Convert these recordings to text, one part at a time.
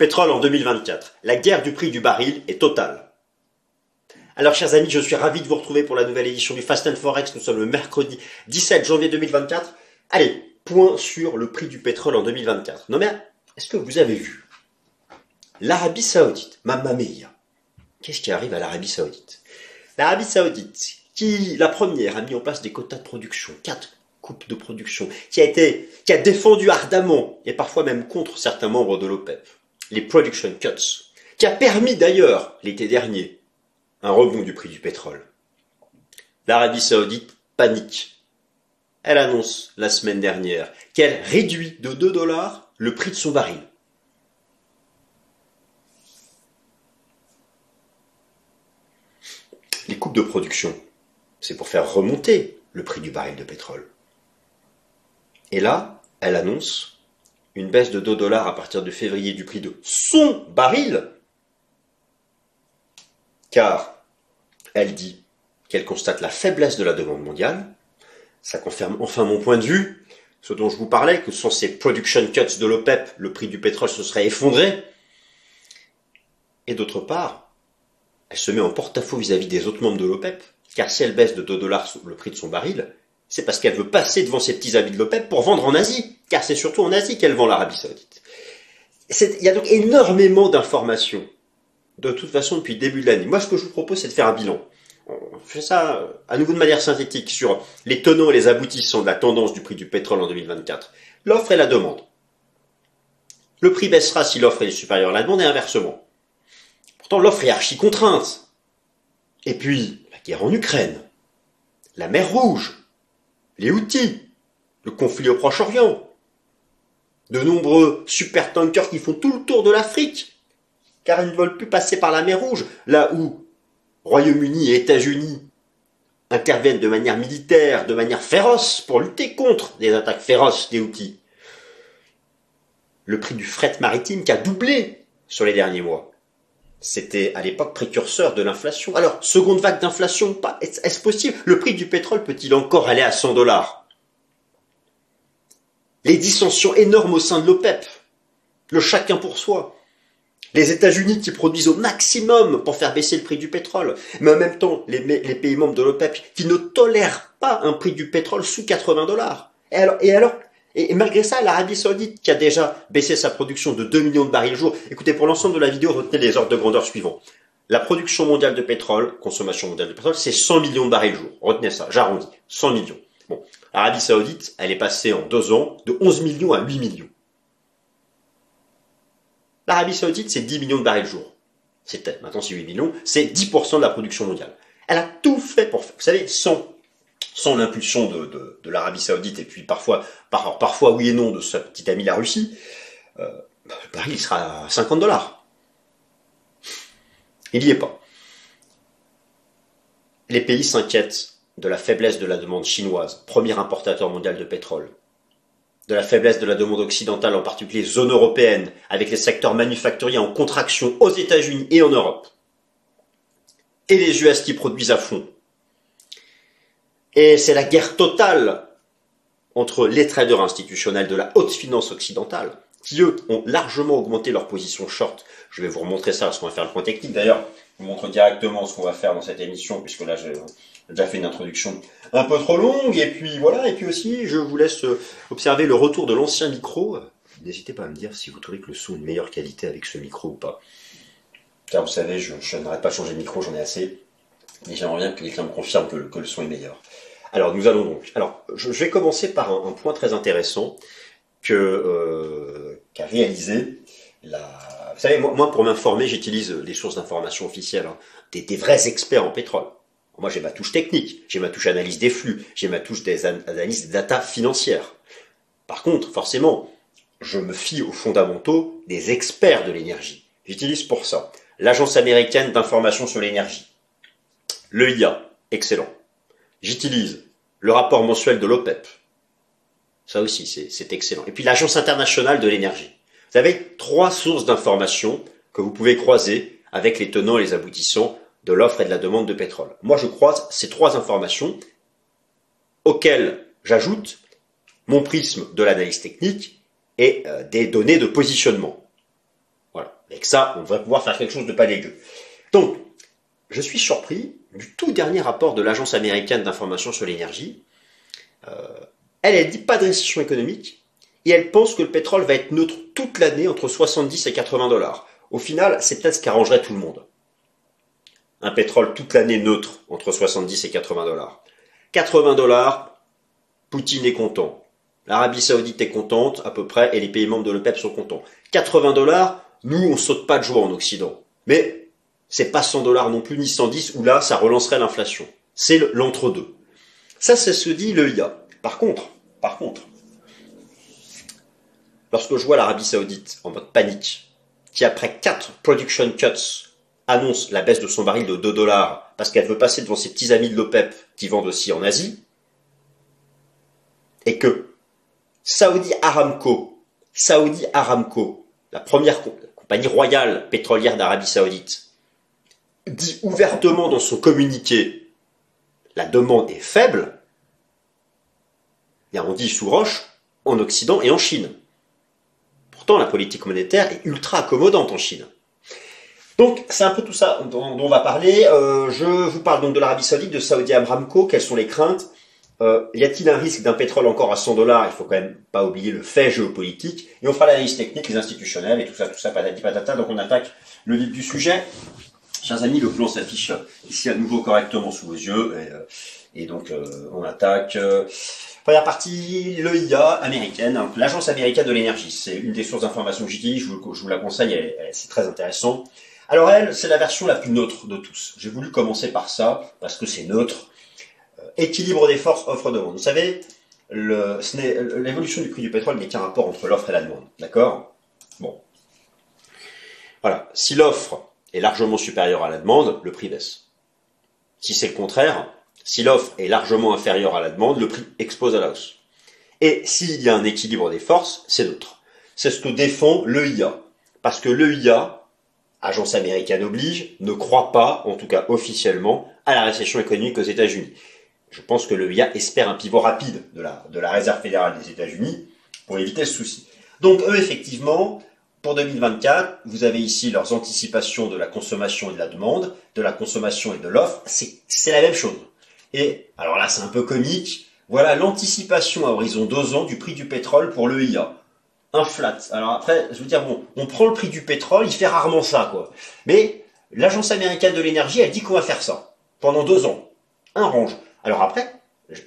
Pétrole en 2024. La guerre du prix du baril est totale. Alors, chers amis, je suis ravi de vous retrouver pour la nouvelle édition du Fast Forex. Nous sommes le mercredi 17 janvier 2024. Allez, point sur le prix du pétrole en 2024. Non mais, est-ce que vous avez vu l'Arabie Saoudite, Mamma Mia Qu'est-ce qui arrive à l'Arabie Saoudite? L'Arabie Saoudite, qui la première a mis en place des quotas de production, quatre coupes de production, qui a été, qui a défendu ardemment et parfois même contre certains membres de l'OPEP les production cuts, qui a permis d'ailleurs, l'été dernier, un rebond du prix du pétrole. L'Arabie saoudite panique. Elle annonce la semaine dernière qu'elle réduit de 2 dollars le prix de son baril. Les coupes de production, c'est pour faire remonter le prix du baril de pétrole. Et là, elle annonce une baisse de 2 dollars à partir de février du prix de son baril, car elle dit qu'elle constate la faiblesse de la demande mondiale. Ça confirme enfin mon point de vue, ce dont je vous parlais, que sans ces production cuts de l'OPEP, le prix du pétrole se serait effondré. Et d'autre part, elle se met en porte-à-faux vis-à-vis des autres membres de l'OPEP, car si elle baisse de 2 dollars le prix de son baril, c'est parce qu'elle veut passer devant ses petits habits de l'OPEP pour vendre en Asie, car c'est surtout en Asie qu'elle vend l'Arabie Saoudite. Il y a donc énormément d'informations, de toute façon, depuis le début de l'année. Moi, ce que je vous propose, c'est de faire un bilan. On fait ça à nouveau de manière synthétique sur les tenants et les aboutissants de la tendance du prix du pétrole en 2024. L'offre et la demande. Le prix baissera si l'offre est supérieure à la demande et inversement. Pourtant, l'offre est archi contrainte. Et puis, la guerre en Ukraine, la mer Rouge, les outils, le conflit au Proche-Orient, de nombreux supertankers qui font tout le tour de l'Afrique, car ils ne veulent plus passer par la mer Rouge, là où Royaume-Uni et États-Unis interviennent de manière militaire, de manière féroce, pour lutter contre des attaques féroces des outils. Le prix du fret maritime qui a doublé sur les derniers mois. C'était à l'époque précurseur de l'inflation. Alors, seconde vague d'inflation, est-ce possible? Le prix du pétrole peut-il encore aller à 100 dollars? Les dissensions énormes au sein de l'OPEP, le chacun pour soi. Les États-Unis qui produisent au maximum pour faire baisser le prix du pétrole, mais en même temps les, pays membres de l'OPEP qui ne tolèrent pas un prix du pétrole sous 80 dollars. Et alors, et malgré ça, l'Arabie Saoudite, qui a déjà baissé sa production de 2 millions de barils jour, écoutez, pour l'ensemble de la vidéo, retenez les ordres de grandeur suivants. La production mondiale de pétrole, consommation mondiale de pétrole, c'est 100 millions de barils jour. Retenez ça, j'arrondis. 100 millions. Bon. L'Arabie Saoudite, elle est passée en deux ans de 11 millions à 8 millions. L'Arabie Saoudite, c'est 10 millions de barils jour. C'était, maintenant c'est 8 millions, c'est 10% de la production mondiale. Elle a tout fait pour faire. Vous savez, 100 sans l'impulsion de, l'Arabie Saoudite et puis parfois, oui et non de sa petite amie la Russie, euh, il sera à 50 dollars. Il n'y est pas. Les pays s'inquiètent de la faiblesse de la demande chinoise, premier importateur mondial de pétrole, de la faiblesse de la demande occidentale, en particulier zone européenne, avec les secteurs manufacturiers en contraction aux États-Unis et en Europe, et les US qui produisent à fond, et c'est la guerre totale entre les traders institutionnels de la haute finance occidentale, qui eux ont largement augmenté leur position short. Je vais vous remontrer ça, parce qu'on va faire le point technique. D'ailleurs, je vous montre directement ce qu'on va faire dans cette émission, puisque là j'ai déjà fait une introduction un peu trop longue. Et puis voilà, et puis aussi, je vous laisse observer le retour de l'ancien micro. N'hésitez pas à me dire si vous trouvez que le son est de meilleure qualité avec ce micro ou pas. Car vous savez, je, n'arrête pas de changer de micro, j'en ai assez. Et j'aimerais bien que quelqu'un me confirme que le son est meilleur. Alors nous allons donc. Alors je, vais commencer par un, point très intéressant euh, qu'a réalisé la. Vous savez, moi, pour m'informer, j'utilise les sources d'information officielles, hein, des, vrais experts en pétrole. Moi j'ai ma touche technique, j'ai ma touche analyse des flux, j'ai ma touche des analyses des data financières. Par contre, forcément, je me fie aux fondamentaux des experts de l'énergie. J'utilise pour ça l'Agence américaine d'information sur l'énergie, le IA, excellent. J'utilise le rapport mensuel de l'OPEP. Ça aussi, c'est excellent. Et puis l'Agence internationale de l'énergie. Vous avez trois sources d'informations que vous pouvez croiser avec les tenants et les aboutissants de l'offre et de la demande de pétrole. Moi, je croise ces trois informations auxquelles j'ajoute mon prisme de l'analyse technique et euh, des données de positionnement. Voilà. Avec ça, on devrait pouvoir faire quelque chose de pas dégueu. Donc, je suis surpris du tout dernier rapport de l'Agence américaine d'information sur l'énergie. Euh, elle, elle dit pas de récession économique et elle pense que le pétrole va être neutre toute l'année entre 70 et 80 dollars. Au final, c'est peut-être ce qui arrangerait tout le monde. Un pétrole toute l'année neutre entre 70 et 80 dollars. 80 dollars, Poutine est content. L'Arabie Saoudite est contente à peu près et les pays membres de l'OPEP sont contents. 80 dollars, nous on saute pas de joie en Occident. Mais c'est pas 100 dollars non plus ni 110 où là ça relancerait l'inflation. C'est l'entre-deux. Ça, ce que dit le IA. Par contre, par contre, lorsque je vois l'Arabie Saoudite en mode panique, qui après 4 production cuts annonce la baisse de son baril de 2 dollars parce qu'elle veut passer devant ses petits amis de l'OPEP qui vendent aussi en Asie, et que Saudi Aramco, Saudi Aramco, la première compagnie royale pétrolière d'Arabie Saoudite, dit ouvertement dans son communiqué la demande est faible, on dit sous roche en Occident et en Chine. Pourtant, la politique monétaire est ultra accommodante en Chine. Donc, c'est un peu tout ça dont, on va parler. Euh, je vous parle donc de l'Arabie Saoudite, de Saudi Aramco. Quelles sont les craintes euh, Y a-t-il un risque d'un pétrole encore à 100 dollars? Il faut quand même pas oublier le fait géopolitique. Et on fera l'analyse technique, les institutionnels et tout ça, tout ça, patati patata. Donc, on attaque le vif du sujet. Chers amis, le plan s'affiche ici à nouveau correctement sous vos yeux. Et, euh, donc, on attaque. Première partie, l'EIA américaine, l'Agence américaine de l'énergie. C'est une des sources d'information que j'utilise, je je vous la conseille, c'est très intéressant. Alors elle, c'est la version la plus neutre de tous. J'ai voulu commencer par ça, parce que c'est neutre. Euh, équilibre des forces, offre-demande. Vous savez, l'évolution du prix du pétrole n'est qu'un rapport entre l'offre et la demande. D'accord? Bon. Voilà. Si l'offre est largement supérieure à la demande, le prix baisse. Si c'est le contraire, si l'offre est largement inférieure à la demande, le prix explose à la hausse. Et s'il y a un équilibre des forces, c'est neutre. C'est ce que défend l'EIA. Parce que l'EIA agence américaine oblige, ne croit pas, en tout cas officiellement, à la récession économique aux États-Unis. Je pense que le IA espère un pivot rapide de la, de la Réserve fédérale des États-Unis pour éviter ce souci. Donc eux, effectivement, pour 2024, vous avez ici leurs anticipations de la consommation et de la demande, de la consommation et de l'offre. C'est la même chose. Et alors là, c'est un peu comique. Voilà l'anticipation à horizon deux ans du prix du pétrole pour le IA un flat. Alors après, je veux dire, bon, on prend le prix du pétrole, il fait rarement ça, quoi. Mais l'agence américaine de l'énergie, elle dit qu'on va faire ça pendant deux ans. Un range. Alors après,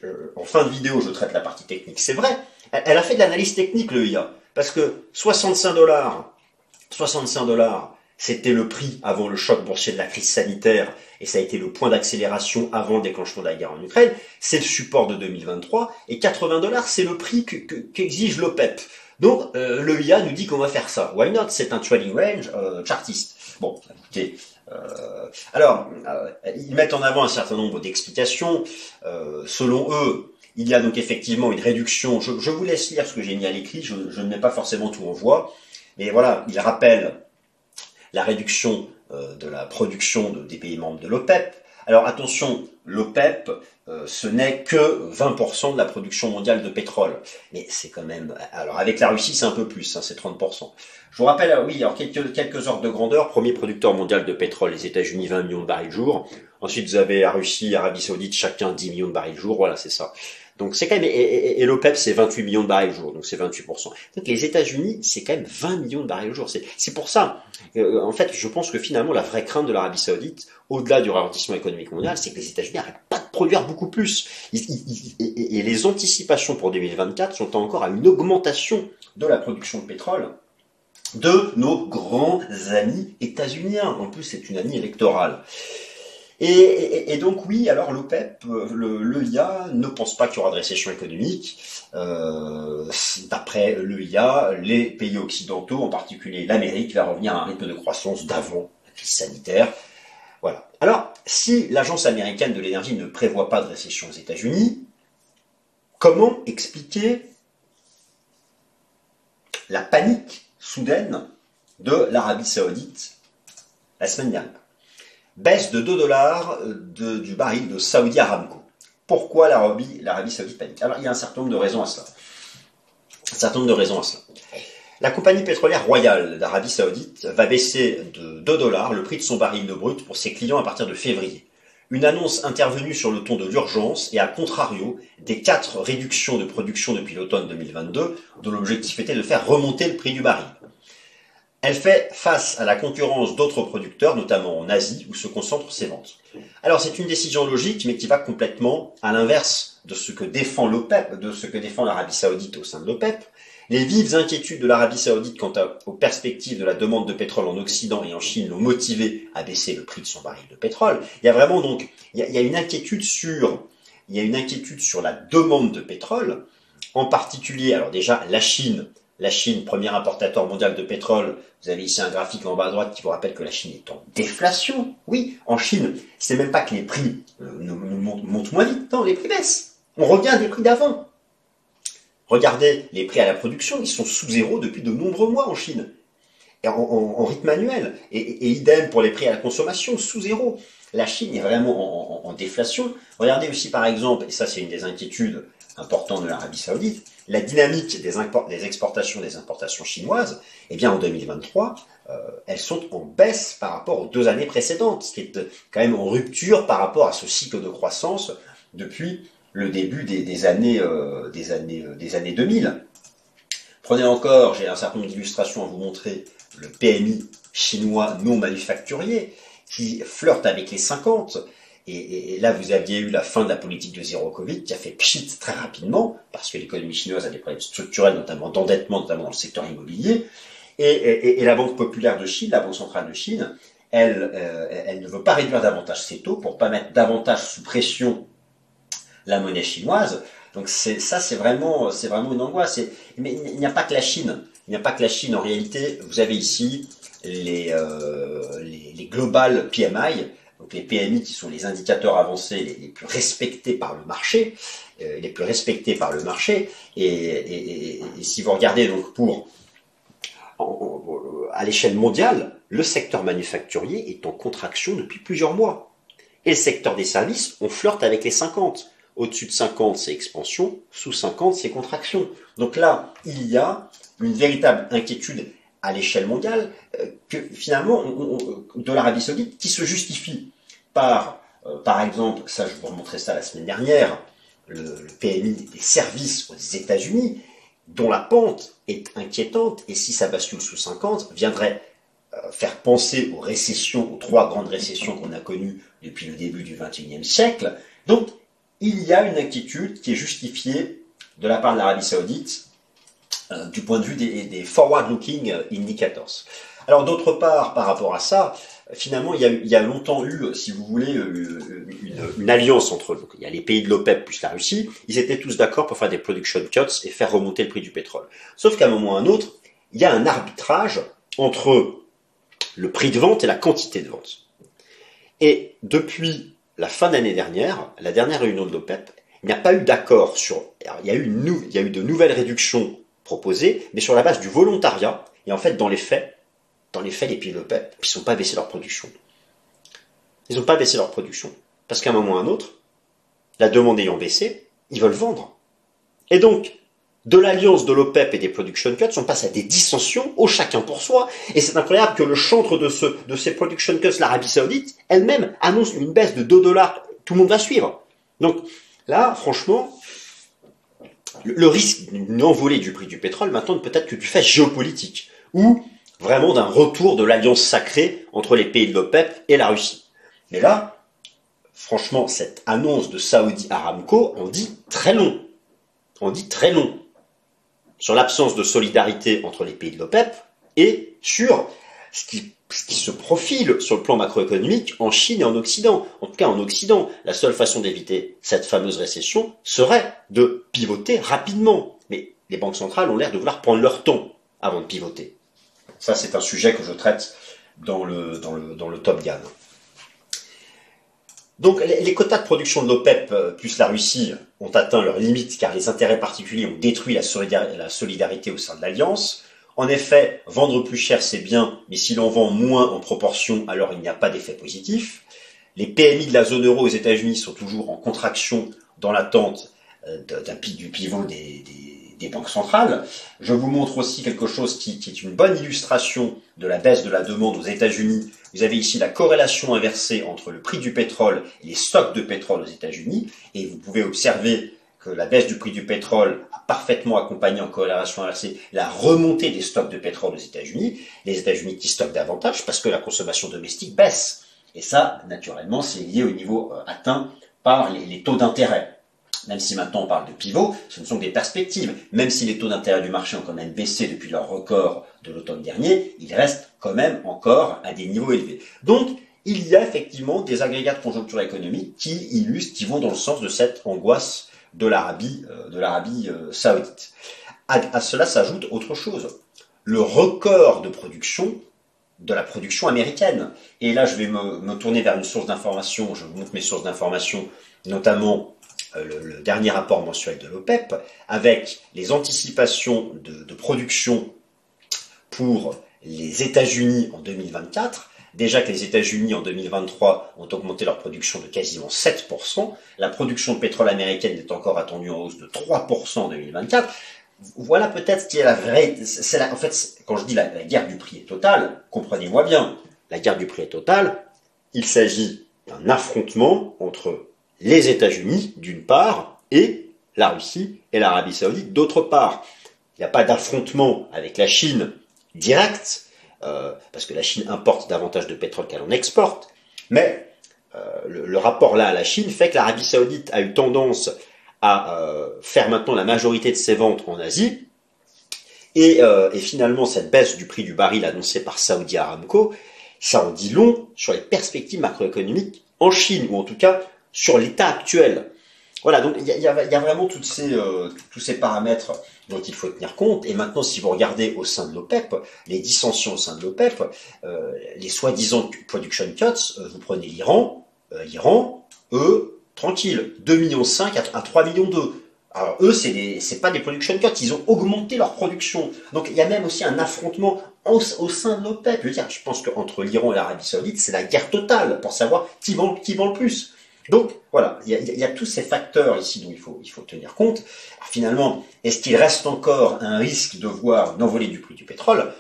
euh, en fin de vidéo, je traite la partie technique. C'est vrai, elle, a fait de l'analyse technique, le IA. Parce que 65 dollars, 65 dollars, c'était le prix avant le choc boursier de la crise sanitaire et ça a été le point d'accélération avant le déclenchement de la guerre en Ukraine. C'est le support de 2023 et 80 dollars, c'est le prix qu'exige l'OPEP. Donc euh, le IA nous dit qu'on va faire ça. Why not? C'est un trading range euh, chartiste. Bon, écoutez. Euh, alors, ils mettent en avant un certain nombre d'explications. selon eux, il y a donc effectivement une réduction. Je, vous laisse lire ce que j'ai mis à l'écrit. Je, ne mets pas forcément tout en voix. Mais voilà, ils rappellent la réduction de la production des pays membres de l'OPEP. Alors attention, l'OPEP, euh, ce n'est que 20% de la production mondiale de pétrole. Mais c'est quand même... Alors avec la Russie, c'est un peu plus, hein, c'est 30%. Je vous rappelle, oui, alors quelques, quelques ordres de grandeur. Premier producteur mondial de pétrole, les États-Unis, 20 millions de barils jour. Ensuite, vous avez la Russie, Arabie Saoudite, chacun 10 millions de barils jour. Voilà, c'est ça. Donc c'est quand même et, l'OPEP c'est 28 millions de barils au jour, donc c'est 28%. Donc les États-Unis c'est quand même 20 millions de barils au jour. C'est pour ça, euh, en fait, je pense que finalement la vraie crainte de l'Arabie Saoudite, au-delà du ralentissement économique mondial, c'est que les États-Unis n'arrêtent pas de produire beaucoup plus. et, et les anticipations pour 2024 sont encore à une augmentation de la production de pétrole de nos grands amis états-uniens. En plus, c'est une année électorale. Et, donc oui, alors l'OPEP, l'EIA ne pense pas qu'il y aura de récession économique. Euh, D'après l'EIA, les pays occidentaux, en particulier l'Amérique, va revenir à un rythme de croissance d'avant la crise sanitaire. Voilà. Alors, si l'Agence américaine de l'énergie ne prévoit pas de récession aux États-Unis, comment expliquer la panique soudaine de l'Arabie saoudite la semaine dernière? Baisse de 2 dollars euh, du baril de Saudi Aramco. Pourquoi l'Arabie Saoudite panique? Alors il y a un certain nombre de raisons à cela. Un certain nombre de raisons à cela. La compagnie pétrolière royale d'Arabie Saoudite va baisser de 2 dollars le prix de son baril de brut pour ses clients à partir de février. Une annonce intervenue sur le ton de l'urgence et à contrario des quatre réductions de production depuis l'automne 2022 dont l'objectif était de faire remonter le prix du baril. Elle fait face à la concurrence d'autres producteurs, notamment en Asie, où se concentrent ses ventes. Alors c'est une décision logique, mais qui va complètement à l'inverse de ce que défend l'OPEP, de ce que défend l'Arabie Saoudite au sein de l'OPEP. Les vives inquiétudes de l'Arabie Saoudite quant aux perspectives de la demande de pétrole en Occident et en Chine l'ont motivé à baisser le prix de son baril de pétrole. Il y a vraiment donc, il y a, une inquiétude sur, il y a une inquiétude sur la demande de pétrole, en particulier, alors déjà la Chine la Chine, premier importateur mondial de pétrole, vous avez ici un graphique en bas à droite qui vous rappelle que la Chine est en déflation. Oui, en Chine, c'est même pas que les prix euh, montent, moins vite, non, les prix baissent. On revient des prix d'avant. Regardez les prix à la production, ils sont sous zéro depuis de nombreux mois en Chine, en, rythme annuel. Et, idem pour les prix à la consommation, sous zéro. La Chine est vraiment en, en déflation. Regardez aussi par exemple, et ça c'est une des inquiétudes importantes de l'Arabie Saoudite, la dynamique des, des, exportations des importations chinoises, eh bien en 2023, euh, elles sont en baisse par rapport aux deux années précédentes, ce qui est quand même en rupture par rapport à ce cycle de croissance depuis le début des, années, euh, des, années, euh, des années 2000. Prenez encore, j'ai un certain nombre d'illustrations à vous montrer, le PMI chinois non manufacturier, qui flirte avec les 50, et, là, vous aviez eu la fin de la politique de zéro Covid qui a fait pchit très rapidement, parce que l'économie chinoise a des problèmes structurels, notamment d'endettement, notamment dans le secteur immobilier. Et, la Banque populaire de Chine, la Banque centrale de Chine, elle, euh, elle ne veut pas réduire davantage ses taux pour pas mettre davantage sous pression la monnaie chinoise. Donc ça, c'est vraiment, vraiment une angoisse. mais il n'y a pas que la Chine. Il n'y a pas que la Chine. En réalité, vous avez ici les, euh, les, les global PMI donc les PMI qui sont les indicateurs avancés les, plus respectés par le marché, euh, les plus respectés par le marché. Et, si vous regardez donc pour à l'échelle mondiale, le secteur manufacturier est en contraction depuis plusieurs mois. Et le secteur des services, on flirte avec les 50. Au-dessus de 50, c'est expansion, sous 50, c'est contraction. Donc là, il y a une véritable inquiétude à l'échelle mondiale euh, que finalement de l'Arabie Saoudite qui se justifie par, euh, par exemple, ça je vous remontrais ça la semaine dernière, le, PMI des services aux États-Unis, dont la pente est inquiétante, et si ça bascule sous 50, viendrait euh, faire penser aux récessions, aux trois grandes récessions qu'on a connues depuis le début du XXIe siècle. Donc, il y a une inquiétude qui est justifiée de la part de l'Arabie Saoudite euh, du point de vue des, forward-looking indicators. Alors d'autre part, par rapport à ça, finalement, il y, a, longtemps eu, si vous voulez, euh, une, alliance entre il y a les pays de l'OPEP plus la Russie. Ils étaient tous d'accord pour faire des production cuts et faire remonter le prix du pétrole. Sauf qu'à un moment ou à un autre, il y a un arbitrage entre le prix de vente et la quantité de vente. Et depuis la fin d'année dernière, la dernière réunion de l'OPEP, il n'y a pas eu d'accord sur. il y a eu de nouvelles réductions proposées, mais sur la base du volontariat. Et en fait, dans les faits, dans les faits, les pays de l'OPEP, ils n'ont pas baissé leur production. Ils n'ont pas baissé leur production. Parce qu'à un moment ou à un autre, la demande ayant baissé, ils veulent vendre. Et donc, de l'alliance de l'OPEP et des production cuts, on passe à des dissensions, au chacun pour soi. Et c'est incroyable que le chantre de, ce, de ces production cuts, l'Arabie Saoudite, elle-même annonce une baisse de 2 dollars. Tout le monde va suivre. Donc, là, franchement, le risque d'une envolée du prix du pétrole maintenant peut-être que du fait géopolitique, ou vraiment d'un retour de l'alliance sacrée entre les pays de l'OPEP et la Russie. Mais là, franchement, cette annonce de Saudi Aramco on dit très long. On dit très long. Sur l'absence de solidarité entre les pays de l'OPEP et sur ce qui, se profile sur le plan macroéconomique en Chine et en Occident. En tout cas, en Occident, la seule façon d'éviter cette fameuse récession serait de pivoter rapidement. Mais les banques centrales ont l'air de vouloir prendre leur temps avant de pivoter. Ça, c'est un sujet que je traite dans le, Top Gun. Donc les, quotas de production de l'OPEP plus la Russie ont atteint leurs limites car les intérêts particuliers ont détruit la solidarité au sein de l'Alliance. En effet, vendre plus cher c'est bien, mais si l'on vend moins en proportion, alors il n'y a pas d'effet positif. Les PMI de la zone euro aux États-Unis sont toujours en contraction dans l'attente euh, d'un du pivot des, des banques centrales. Je vous montre aussi quelque chose qui, qui, est une bonne illustration de la baisse de la demande aux États-Unis. Vous avez ici la corrélation inversée entre le prix du pétrole et les stocks de pétrole aux États-Unis. Et vous pouvez observer que la baisse du prix du pétrole a parfaitement accompagné en corrélation inversée la remontée des stocks de pétrole aux États-Unis. Les États-Unis qui stockent davantage parce que la consommation domestique baisse. Et ça, naturellement, c'est lié au niveau euh, atteint par les, taux d'intérêt. Même si maintenant on parle de pivot, ce ne sont que des perspectives. Même si les taux d'intérêt du marché ont quand même baissé depuis leur record de l'automne dernier, ils restent quand même encore à des niveaux élevés. Donc, il y a effectivement des agrégats de conjoncture économique qui illustrent, qui vont dans le sens de cette angoisse de l'Arabie, euh, de l'Arabie euh, saoudite. À, cela s'ajoute autre chose. Le record de production de la production américaine. Et là, je vais me, tourner vers une source d'information. Je vous montre mes sources d'information, notamment euh, le, dernier rapport mensuel de l'OPEP, avec les anticipations de, de production pour les États-Unis en 2024. Déjà que les États-Unis en 2023 ont augmenté leur production de quasiment 7%, la production de pétrole américaine est encore attendue en hausse de 3% en 2024. Voilà peut-être ce qui est la vraie. En fait, quand je dis la, la guerre du prix est totale, comprenez-moi bien, la guerre du prix est totale. Il s'agit d'un affrontement entre les États-Unis d'une part et la Russie et l'Arabie Saoudite d'autre part. Il n'y a pas d'affrontement avec la Chine direct, euh, parce que la Chine importe davantage de pétrole qu'elle en exporte, mais euh, le, rapport là à la Chine fait que l'Arabie saoudite a eu tendance à euh, faire maintenant la majorité de ses ventes en Asie, et, finalement cette baisse du prix du baril annoncée par Saudi Aramco, ça en dit long sur les perspectives macroéconomiques en Chine, ou en tout cas sur l'état actuel. Voilà, donc il y a, vraiment tous ces paramètres dont il faut tenir compte. Et maintenant, si vous regardez au sein de l'OPEP, les dissensions au sein de l'OPEP, euh, les soi-disant production cuts, euh, vous prenez l'Iran, euh, l'Iran, eux, tranquille, 2,5 millions à, 3 millions 2. Alors eux, c'est des, c'est pas des production cuts, ils ont augmenté leur production. Donc il y a même aussi un affrontement au, sein de l'OPEP. Je veux dire, je pense qu'entre l'Iran et l'Arabie Saoudite, c'est la guerre totale pour savoir qui qui vend le plus. Donc voilà, il y, a, tous ces facteurs ici dont il faut, tenir compte. finalement, est-ce qu'il reste encore un risque de voir une du prix du pétrole?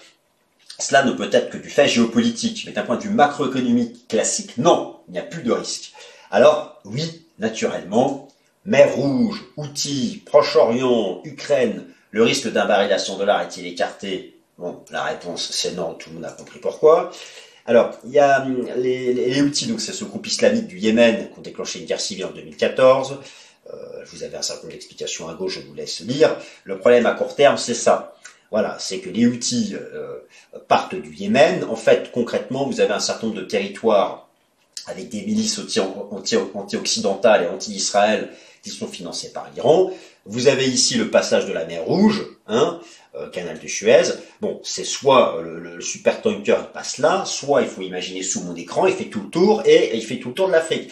Cela ne peut être que du fait géopolitique, mais d'un point de vue macroéconomique classique, non, il n'y a plus de risque. Alors oui, naturellement, mer Rouge, outils, Proche-Orient, Ukraine, le risque d'invalidation de l'art est-il écarté? Bon, la réponse c'est non, tout le monde a compris pourquoi. Alors, il y a hum, les, les outils, donc c'est ce groupe islamique du Yémen qui ont déclenché une guerre civile en 2014. Euh, vous avez un certain nombre d'explications à gauche, je vous laisse lire. Le problème à court terme, c'est ça. Voilà, c'est que les outils euh, partent du Yémen. En fait, concrètement, vous avez un certain nombre de territoires avec des milices anti-occidentales et anti-Israël qui sont financées par l'Iran. Vous avez ici le passage de la mer Rouge, hein, euh, canal de Suez. Bon, c'est soit le, le super tanker passe là, soit il faut imaginer sous mon écran, il fait tout le tour et, il fait tout le tour de l'Afrique.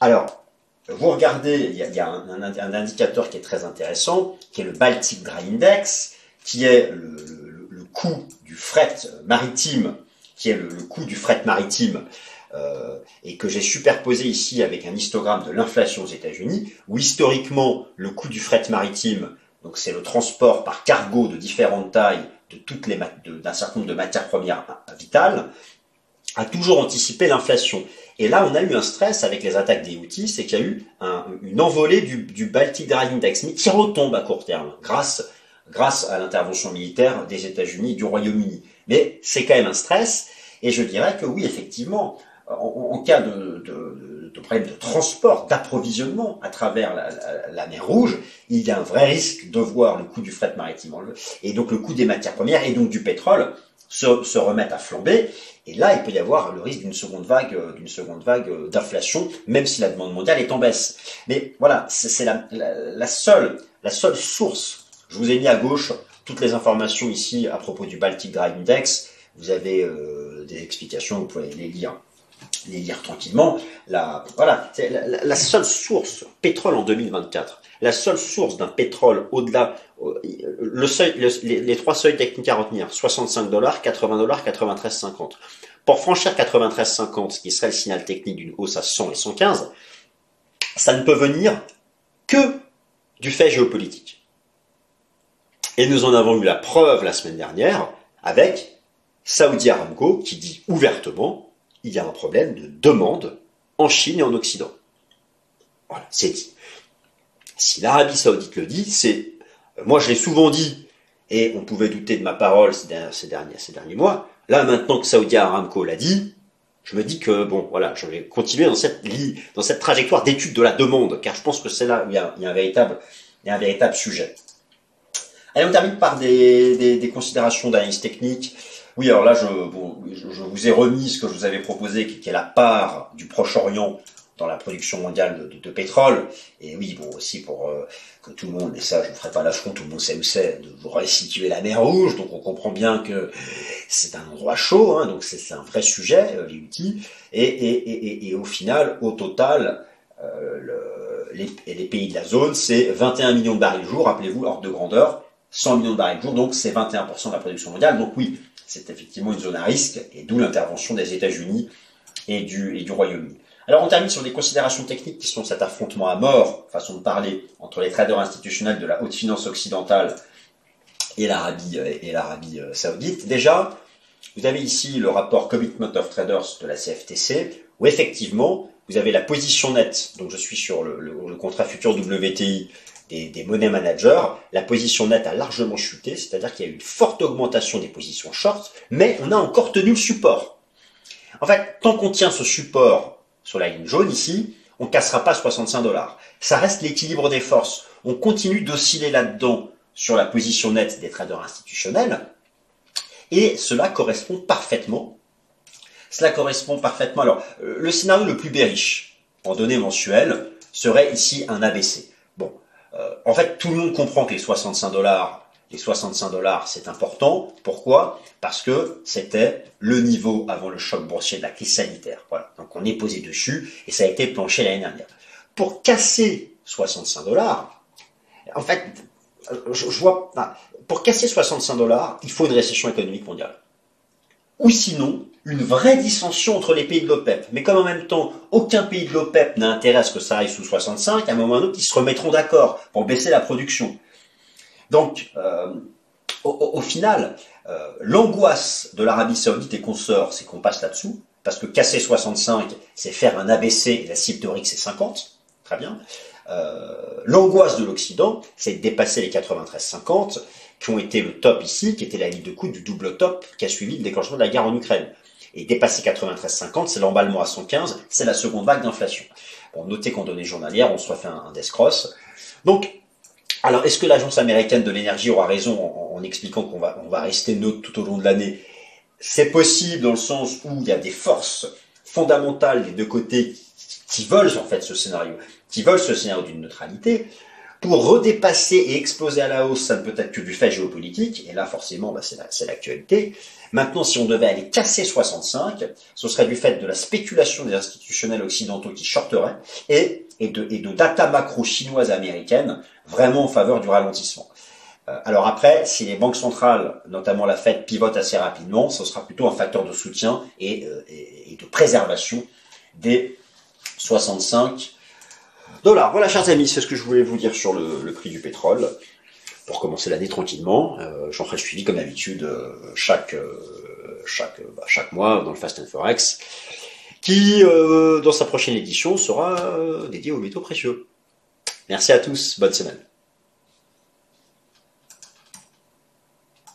Alors, vous regardez, il y a, un, indicateur qui est très intéressant, qui est le Baltic Dry Index, qui est le, coût du fret maritime, qui est le, coût du fret maritime, euh, et que j'ai superposé ici avec un histogramme de l'inflation aux États-Unis, où historiquement le coût du fret maritime donc c'est le transport par cargo de différentes tailles de toutes les d'un certain nombre de matières premières vitales, a toujours anticipé l'inflation. Et là, on a eu un stress avec les attaques des Houthis, c'est qu'il y a eu une envolée du, du Baltic Dry Index, mais qui retombe à court terme, grâce, grâce à l'intervention militaire des États-Unis du Royaume-Uni. Mais c'est quand même un stress, et je dirais que oui, effectivement, en, cas de, problème de transport, d'approvisionnement à travers la, mer Rouge, il y a un vrai risque de voir le coût du fret maritime et donc le coût des matières premières et donc du pétrole se, se remettre à flamber. Et là, il peut y avoir le risque d'une seconde vague, d'une seconde vague d'inflation, même si la demande mondiale est en baisse. Mais voilà, c'est la, la, seule, la seule source. Je vous ai mis à gauche toutes les informations ici à propos du Baltic Dry Index. Vous avez euh, des explications, vous pouvez les lire les lire tranquillement. La, voilà, la, seule source, pétrole en 2024, la seule source d'un pétrole au-delà, le seuil, les, trois seuils techniques à retenir, 65 dollars, 80 dollars, 93,50. Pour franchir 93,50, ce qui serait le signal technique d'une hausse à 100 et 115, ça ne peut venir que du fait géopolitique. Et nous en avons eu la preuve la semaine dernière avec Saudi Aramco qui dit ouvertement il y a un problème de demande en Chine et en Occident. Voilà, c'est dit. Si l'Arabie Saoudite le dit, c'est moi je l'ai souvent dit et on pouvait douter de ma parole ces derniers, mois. Là maintenant que Saudi Aramco l'a dit, je me dis que bon voilà, je vais continuer dans cette trajectoire d'étude de la demande, car je pense que c'est là où il y a, un véritable sujet. Allez, on termine par des, considérations d'analyse technique. Oui, alors là, je, vous ai remis ce que je vous avais proposé, qui est la part du Proche-Orient dans la production mondiale de, pétrole. Et oui, bon, aussi pour euh, que tout le monde, et ça je ne ferai pas l'affront, tout le monde sait où c'est, de vous resituer la mer Rouge, donc on comprend bien que c'est un endroit chaud, hein, donc c'est un vrai sujet, euh, les outils. Et, et, et, et, au final, au total, euh, le, les, les, pays de la zone, c'est 21 millions de barils jour, rappelez-vous, ordre de grandeur, 100 millions de barils jour, donc c'est 21% de la production mondiale. Donc oui, c'est effectivement une zone à risque, et d'où l'intervention des États-Unis et du, Royaume-Uni. Alors on termine sur des considérations techniques qui sont cet affrontement à mort, façon de parler, entre les traders institutionnels de la haute finance occidentale et l'Arabie euh, euh, saoudite. Déjà, vous avez ici le rapport Commitment of Traders de la CFTC, où effectivement, vous avez la position nette, donc je suis sur le, contrat futur WTI des, des monnaies managers, la position nette a largement chuté, c'est-à-dire qu'il y a eu une forte augmentation des positions short, mais on a encore tenu le support. En fait, tant qu'on tient ce support sur la ligne jaune ici, on cassera pas 65 dollars. Ça reste l'équilibre des forces. On continue d'osciller là-dedans sur la position nette des traders institutionnels. Et cela correspond parfaitement. Cela correspond parfaitement. Alors, euh, le scénario le plus bearish en données mensuelles serait ici un ABC. Euh, en fait, tout le monde comprend que les 65 dollars les 65 dollars, c'est important. Pourquoi? Parce que c'était le niveau avant le choc boursier de la crise sanitaire. Donc on est posé dessus et ça a été planché l'année dernière. Pour casser 65 dollars, en fait, je, vois, pour casser 65 dollars, il faut une récession économique mondiale. Ou sinon, une vraie dissension entre les pays de l'OPEP. Mais comme en même temps, aucun pays de l'OPEP n'a intérêt à ce que ça aille sous 65, à un moment ou un autre, ils se remettront d'accord pour baisser la production. Donc, euh, au, final, euh, l'angoisse de l'Arabie Saoudite et consorts, c'est qu'on passe là-dessous, parce que casser 65, c'est faire un ABC et la cible théorique, c'est 50. Très bien. Euh, l'angoisse de l'Occident, c'est de dépasser les 93-50, qui ont été le top ici, qui était la ligne de coup du double top qui a suivi le déclenchement de la guerre en Ukraine. Et dépasser 93-50, c'est l'emballement à 115, c'est la seconde vague d'inflation. Bon, notez qu'en données journalières, on se refait un, un cross. Donc, alors, est-ce que l'agence américaine de l'énergie aura raison en, expliquant qu'on va, on va rester neutre tout au long de l'année? C'est possible dans le sens où il y a des forces fondamentales des deux côtés qui veulent en fait ce scénario, qui veulent ce scénario d'une neutralité. Pour redépasser et exploser à la hausse, ça ne peut être que du fait géopolitique, et là forcément bah, c'est l'actualité. Maintenant, si on devait aller casser 65, ce serait du fait de la spéculation des institutionnels occidentaux qui shorteraient et, de, data macro chinoises américaines vraiment en faveur du ralentissement. Euh, alors après, si les banques centrales, notamment la Fed, pivotent assez rapidement, ce sera plutôt un facteur de soutien et, euh, et, de préservation des 65 dollars. Voilà, chers amis, c'est ce que je voulais vous dire sur le, prix du pétrole pour commencer l'année tranquillement. Euh, J'en ferai suivi comme d'habitude euh, chaque euh, chaque bah, chaque mois dans le Fast and Forex, qui dans sa prochaine édition sera dédié aux métaux précieux. Merci à tous, bonne semaine.